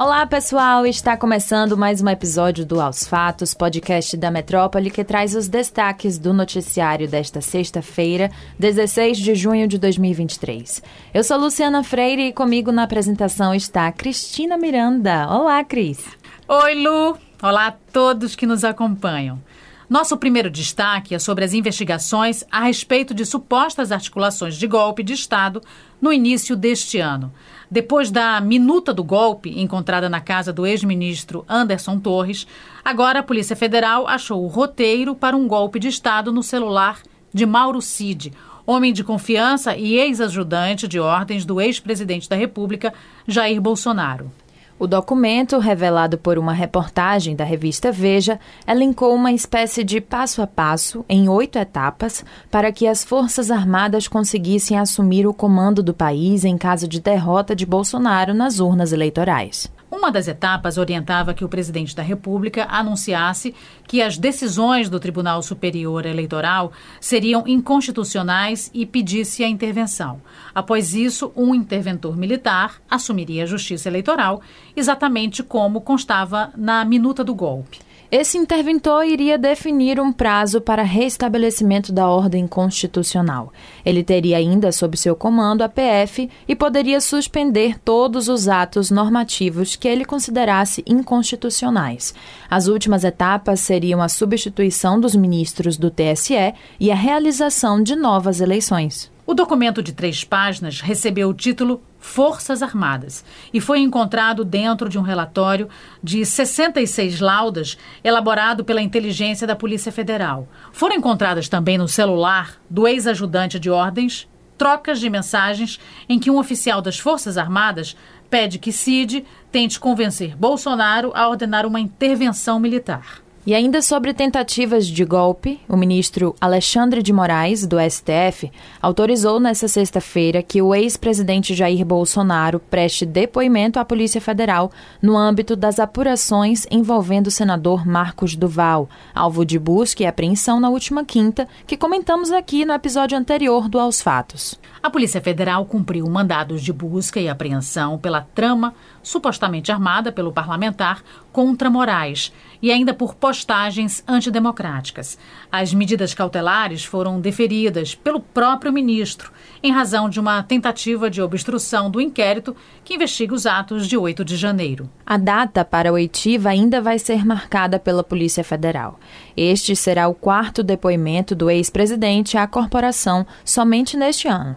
Olá, pessoal! Está começando mais um episódio do Aos Fatos, podcast da Metrópole, que traz os destaques do noticiário desta sexta-feira, 16 de junho de 2023. Eu sou Luciana Freire e comigo na apresentação está Cristina Miranda. Olá, Cris! Oi, Lu! Olá a todos que nos acompanham. Nosso primeiro destaque é sobre as investigações a respeito de supostas articulações de golpe de Estado no início deste ano. Depois da minuta do golpe, encontrada na casa do ex-ministro Anderson Torres, agora a Polícia Federal achou o roteiro para um golpe de Estado no celular de Mauro Cid, homem de confiança e ex-ajudante de ordens do ex-presidente da República, Jair Bolsonaro. O documento, revelado por uma reportagem da revista Veja, elencou uma espécie de passo a passo, em oito etapas, para que as Forças Armadas conseguissem assumir o comando do país em caso de derrota de Bolsonaro nas urnas eleitorais. Uma das etapas orientava que o presidente da República anunciasse que as decisões do Tribunal Superior Eleitoral seriam inconstitucionais e pedisse a intervenção. Após isso, um interventor militar assumiria a justiça eleitoral, exatamente como constava na minuta do golpe. Esse interventor iria definir um prazo para restabelecimento da ordem constitucional. Ele teria ainda sob seu comando a PF e poderia suspender todos os atos normativos que ele considerasse inconstitucionais. As últimas etapas seriam a substituição dos ministros do TSE e a realização de novas eleições. O documento de três páginas recebeu o título Forças Armadas e foi encontrado dentro de um relatório de 66 laudas elaborado pela inteligência da Polícia Federal. Foram encontradas também no celular do ex-ajudante de ordens trocas de mensagens em que um oficial das Forças Armadas pede que Cid tente convencer Bolsonaro a ordenar uma intervenção militar. E ainda sobre tentativas de golpe, o ministro Alexandre de Moraes, do STF, autorizou nesta sexta-feira que o ex-presidente Jair Bolsonaro preste depoimento à Polícia Federal no âmbito das apurações envolvendo o senador Marcos Duval, alvo de busca e apreensão na última quinta, que comentamos aqui no episódio anterior do Aos Fatos. A Polícia Federal cumpriu mandados de busca e apreensão pela trama supostamente armada pelo parlamentar contra Moraes e ainda por postagens antidemocráticas. As medidas cautelares foram deferidas pelo próprio ministro, em razão de uma tentativa de obstrução do inquérito que investiga os atos de 8 de janeiro. A data para a oitiva ainda vai ser marcada pela Polícia Federal. Este será o quarto depoimento do ex-presidente à corporação somente neste ano.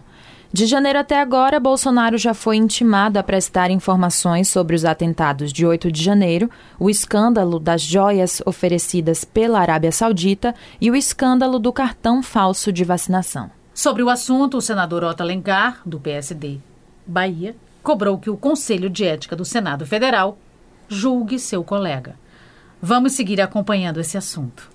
De janeiro até agora, Bolsonaro já foi intimado a prestar informações sobre os atentados de 8 de janeiro, o escândalo das joias oferecidas pela Arábia Saudita e o escândalo do cartão falso de vacinação. Sobre o assunto, o senador Otto Alencar, do PSD Bahia, cobrou que o Conselho de Ética do Senado Federal julgue seu colega. Vamos seguir acompanhando esse assunto.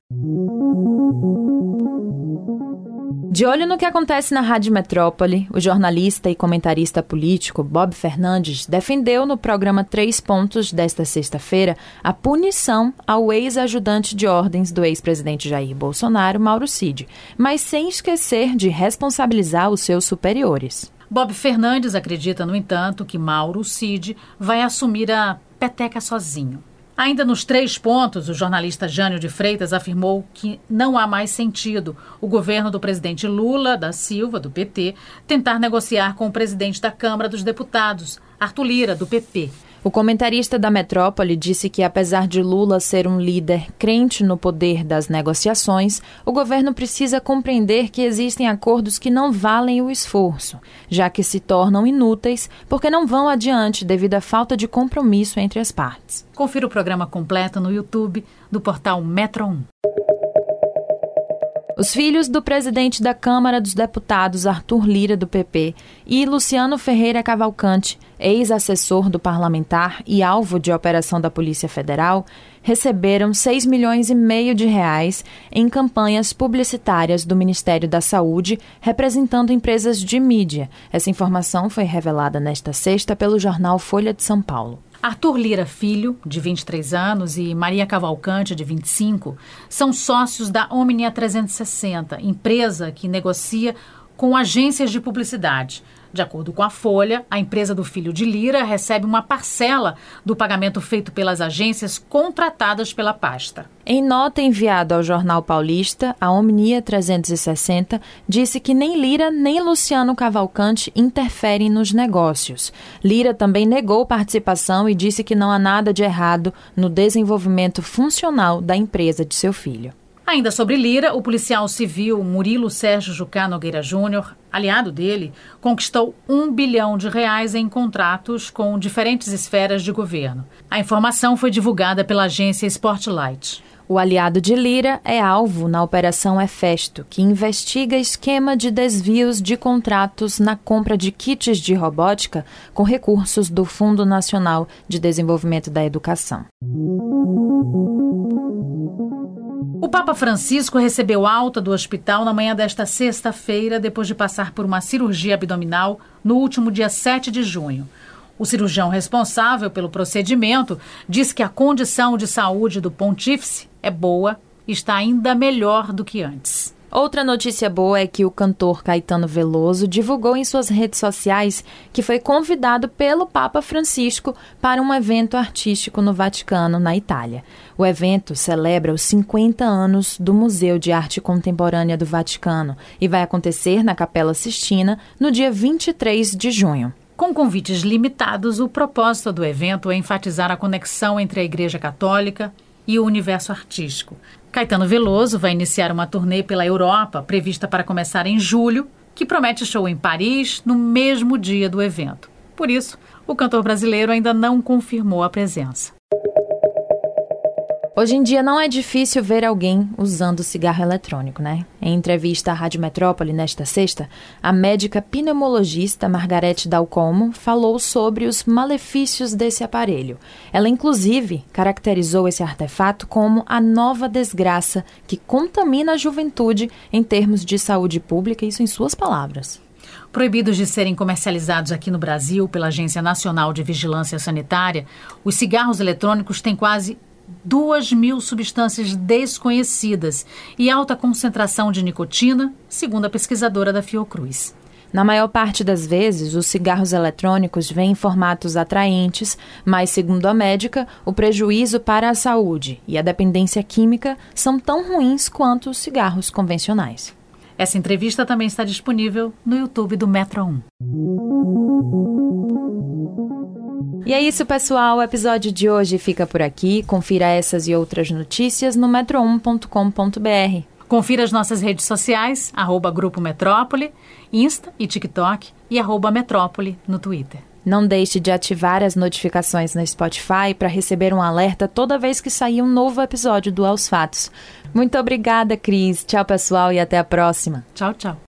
De olho no que acontece na Rádio Metrópole, o jornalista e comentarista político Bob Fernandes defendeu no programa Três Pontos desta sexta-feira a punição ao ex-ajudante de ordens do ex-presidente Jair Bolsonaro, Mauro Cid, mas sem esquecer de responsabilizar os seus superiores. Bob Fernandes acredita, no entanto, que Mauro Cid vai assumir a peteca sozinho. Ainda nos três pontos, o jornalista Jânio de Freitas afirmou que não há mais sentido o governo do presidente Lula da Silva, do PT, tentar negociar com o presidente da Câmara dos Deputados, Arthur Lira, do PP. O comentarista da Metrópole disse que, apesar de Lula ser um líder crente no poder das negociações, o governo precisa compreender que existem acordos que não valem o esforço, já que se tornam inúteis porque não vão adiante devido à falta de compromisso entre as partes. Confira o programa completo no YouTube do portal Metro 1. Os filhos do presidente da Câmara dos Deputados, Arthur Lira, do PP, e Luciano Ferreira Cavalcante, ex-assessor do parlamentar e alvo de operação da Polícia Federal, receberam 6 milhões e meio de reais em campanhas publicitárias do Ministério da Saúde, representando empresas de mídia. Essa informação foi revelada nesta sexta pelo jornal Folha de São Paulo. Arthur Lira Filho, de 23 anos, e Maria Cavalcante, de 25, são sócios da Omnia 360, empresa que negocia com agências de publicidade, De acordo com a Folha, a empresa do filho de Lira recebe uma parcela do pagamento feito pelas agências contratadas pela pasta. Em nota enviada ao Jornal Paulista, a Omnia 360 disse que nem Lira nem Luciano Cavalcante interferem nos negócios. Lira também negou participação e disse que não há nada de errado no desenvolvimento funcional da empresa de seu filho. Ainda sobre Lira, o policial civil Murilo Sérgio Jucá Nogueira Júnior, aliado dele, conquistou um bilhão de reais em contratos com diferentes esferas de governo. A informação foi divulgada pela agência Spotlight. O aliado de Lira é alvo na Operação Efesto, que investiga esquema de desvios de contratos na compra de kits de robótica com recursos do Fundo Nacional de Desenvolvimento da Educação. O Papa Francisco recebeu alta do hospital na manhã desta sexta-feira, depois de passar por uma cirurgia abdominal no último dia 7 de junho. O cirurgião responsável pelo procedimento disse que a condição de saúde do pontífice é boa e está ainda melhor do que antes. Outra notícia boa é que o cantor Caetano Veloso divulgou em suas redes sociais que foi convidado pelo Papa Francisco para um evento artístico no Vaticano, na Itália. O evento celebra os 50 anos do Museu de Arte Contemporânea do Vaticano e vai acontecer na Capela Sistina no dia 23 de junho. Com convites limitados, o propósito do evento é enfatizar a conexão entre a Igreja Católica e o universo artístico. Caetano Veloso vai iniciar uma turnê pela Europa, prevista para começar em julho, que promete show em Paris no mesmo dia do evento. Por isso, o cantor brasileiro ainda não confirmou a presença. Hoje em dia não é difícil ver alguém usando cigarro eletrônico, né? Em entrevista à Rádio Metrópole nesta sexta, a médica pneumologista Margarete Dalcomo falou sobre os malefícios desse aparelho. Ela, inclusive, caracterizou esse artefato como a nova desgraça que contamina a juventude em termos de saúde pública, isso em suas palavras. Proibidos de serem comercializados aqui no Brasil pela Agência Nacional de Vigilância Sanitária, os cigarros eletrônicos têm quase duas mil substâncias desconhecidas e alta concentração de nicotina, segundo a pesquisadora da Fiocruz. Na maior parte das vezes, os cigarros eletrônicos vêm em formatos atraentes, mas, segundo a médica, o prejuízo para a saúde e a dependência química são tão ruins quanto os cigarros convencionais. Essa entrevista também está disponível no YouTube do Metro 1. E é isso, pessoal. O episódio de hoje fica por aqui. Confira essas e outras notícias no metro1.com.br. Confira as nossas redes sociais, arroba Grupo Metrópole, Insta e TikTok e arroba Metrópole no Twitter. Não deixe de ativar as notificações no Spotify para receber um alerta toda vez que sair um novo episódio do Aos Fatos. Muito obrigada, Cris. Tchau, pessoal, e até a próxima. Tchau, tchau.